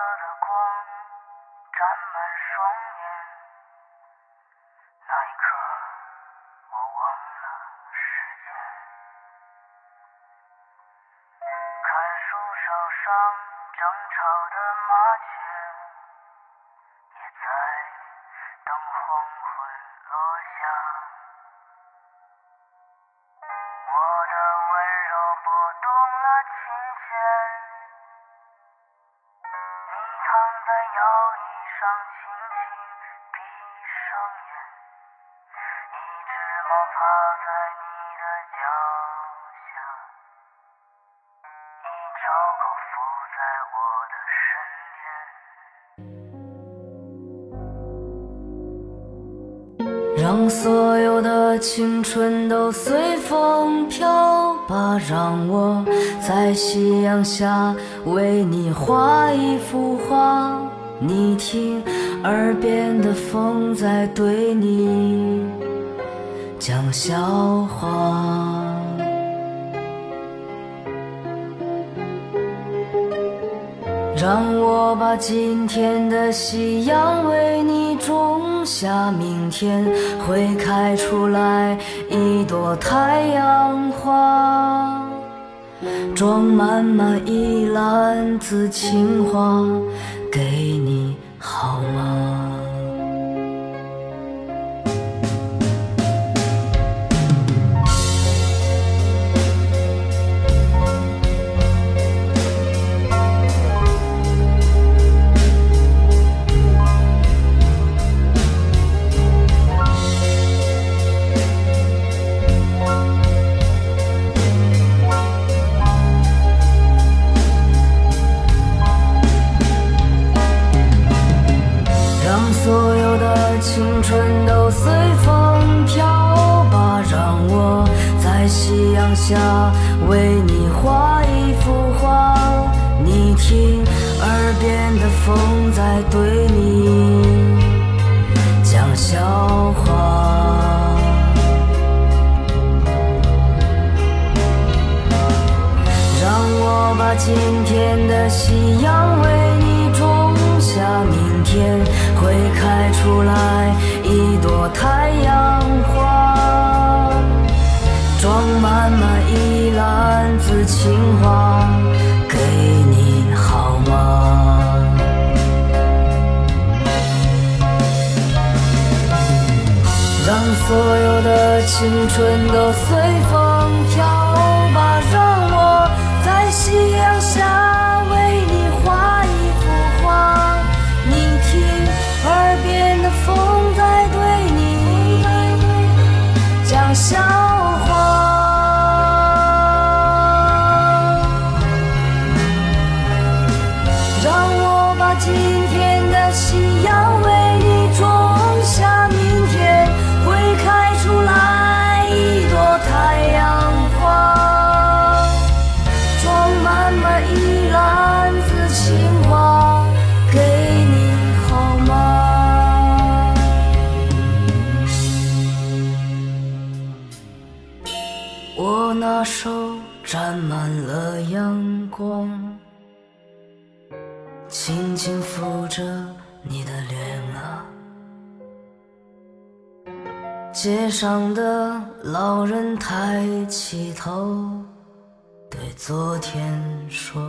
的光沾满双眼，那一刻我忘了时间。看树梢上争吵的麻雀，让所有的青春都随风飘吧，让我在夕阳下为你画一幅画。你听，耳边的风在对你讲笑话。让我把今天的夕阳为你种下，明天会开出来一朵太阳花，装满满一篮子情话给你，好吗？所有的青春都随风飘吧，让我在夕阳下为你画一幅画。你听，耳边的风在对你讲笑话。让我把今天的夕阳为你种下，你天会开出来一朵太阳花，装满满一篮子情话给你，好吗？让所有的青春都随风飘吧，让我在夕阳下今天的夕阳为你种下，明天会开出来一朵太阳花，装满满一篮子情话给你，好吗？我那手沾满了阳光。轻轻抚着你的脸啊，街上的老人抬起头，对昨天说。